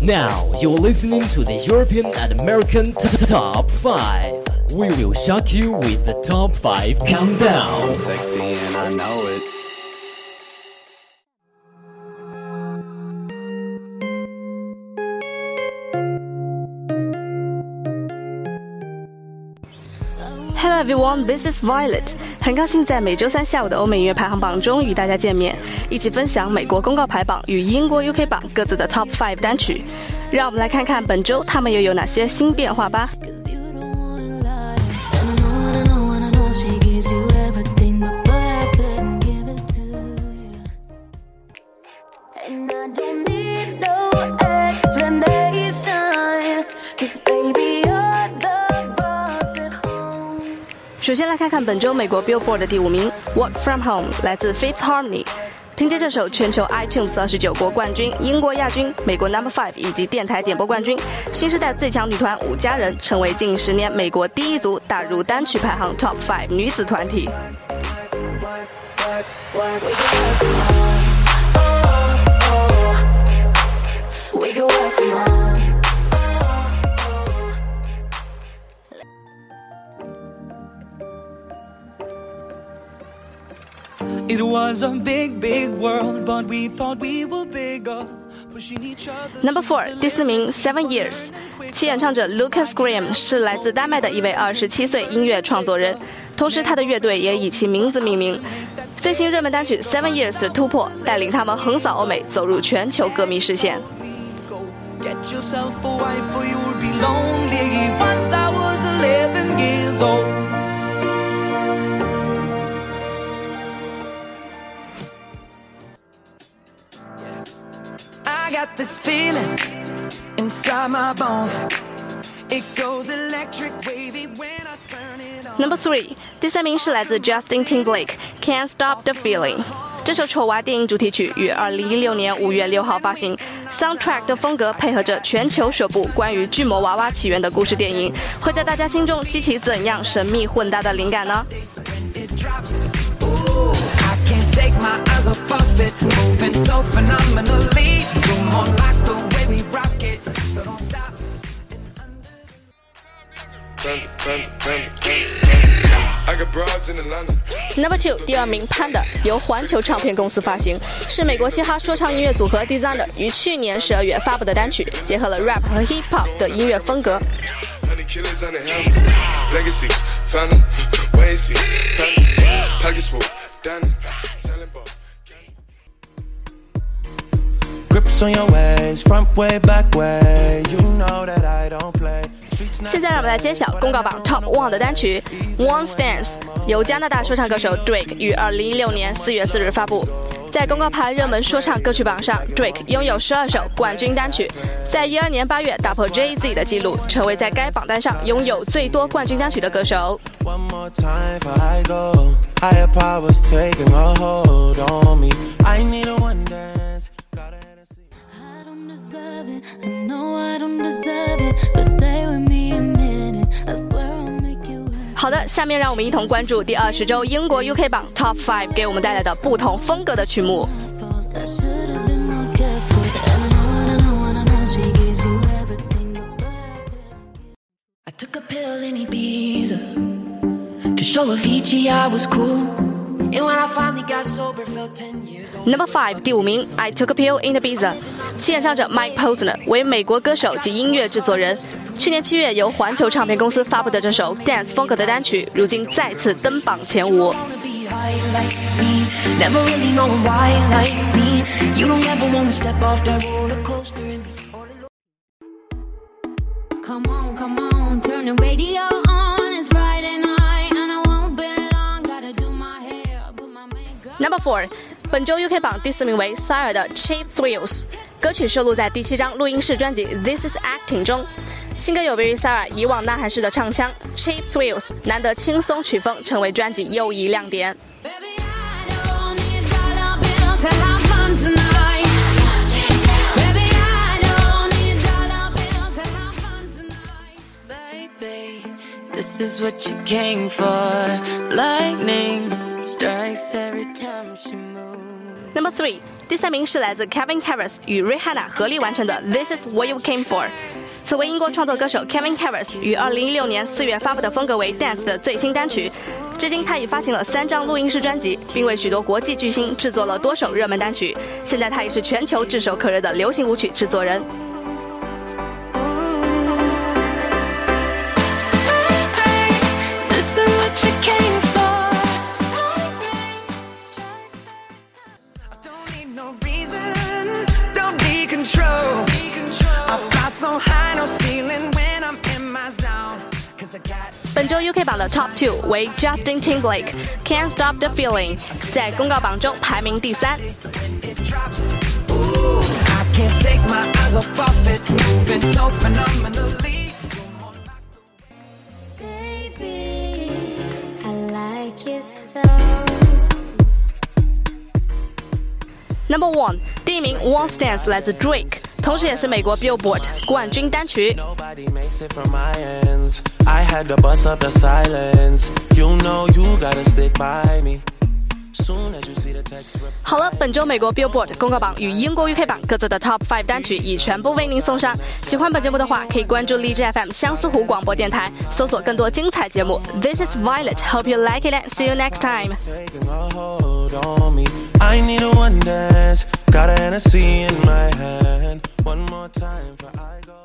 Now you're listening to the European and American t- t- Top 5. We will shock you with the Top 5 Countdown. Sexy and I know it. Hello everyone, this is Violet。很高兴在每周三下午的欧美音乐排行榜中与大家见面，一起分享美国公告排榜与英国 UK 榜各自的 Top Five 单曲。让我们来看看本周他们又有哪些新变化吧。首先来看看本周美国 Billboard 的第五名，Work From Home 来自 Fifth Harmony。凭借这首全球 iTunes 二十九国冠军、英国亚军、美国 Number Five 以及电台点播冠军，新时代最强女团五家人成为近十年美国第一组打入单曲排行 Top Five 女子团体。Number Four 第四名 Seven Years，其演唱者 Lucas Graham 是来自丹麦的一位二十七岁音乐创作人，同时他的乐队也以其名字命名。最新热门单曲 Seven Years 的突破，带领他们横扫欧美，走入全球歌迷视线。Number Three 第三名是来自 Justin Timberlake Can't Stop the Feeling。这首丑娃电影主题曲于二零一六年五月六号发行，soundtrack 的风格配合着全球首部关于巨魔娃娃起源的故事电影，会在大家心中激起怎样神秘混搭的灵感呢？Number Two 第二名 Panda 由环球唱片公司发行，是美国嘻哈说唱音乐组合 Designer 于去年十二月发布的单曲，结合了 rap 和 hip hop 的音乐风格。现在让我们来揭晓公告榜 Top One 的单曲。One Stance》，由加拿大说唱歌手 Drake 于2016年4月4日发布。在公告牌热门说唱歌曲榜上，Drake 拥有12首冠军单曲，在12年8月打破 Jay Z 的记录，成为在该榜单上拥有最多冠军单曲的歌手。One more time 好的，下面让我们一同关注第二十周英国 UK 榜 Top Five 给我们带来的不同风格的曲目。fault. I should have been more careful. And I know, and I know, and I know she gives you everything. But boy, I couldn't I took a pill in Ibiza to show Avicii I was cool. And when I finally got sober, felt 10 years old. Number Five 第五名，I Took a Pill in Ibiza，其演唱者 Mike Posner 为美国歌手及音乐制作人。去年七月由环球唱片公司发布的这首 dance 风格的单曲，如今再次登榜前五。Number four，本周 UK 榜第四名为 Sire 的 Cheap Thrills，歌曲收录在第七张录音室专辑 This Is Acting 中。新歌有别于 Sire 以往呐喊式的唱腔，Cheap Thrills 难得轻松曲风，成为专辑又一亮点。 Baby, I don't need dollar bills to have fun tonight. Baby, I don't need dollar bills to have fun tonight. Baby, this is what you came for. Lightning strikes every time she moves. Number three，第三名是来自 Kevin Harris 与 Rihanna 合力完成的 This Is What You Came For。 此为英国创作歌手 Kevin Harris 于2016年4月发布的风格为 dance 的最新单曲。至今，他已发行了三张录音室专辑，并为许多国际巨星制作了多首热门单曲。现在，他已是全球炙手可热的流行舞曲制作人。Control. 本周 UK 榜的 Top Two 为 Justin Timberlake Can't Stop the Feeling，在公告榜中排名第三。 it drops. Ooh, I can't take my eyes off of it, moving so phenomenally. Baby, I like you so. Number One，第一名 One Stance 来自 Drake， 同时也是美国 Billboard 冠军单曲。好了，本周美国 Billboard 公告榜与英国 UK 榜各自的 Top Five 单曲已全部为您送上。喜欢本节目的话，可以关注荔枝 FM 相思湖广播电台，搜索更多精彩节目。This is Violet. Hope you like it and see you next time. I need a one dance. Got a Hennessy in my hand. One more time for I go.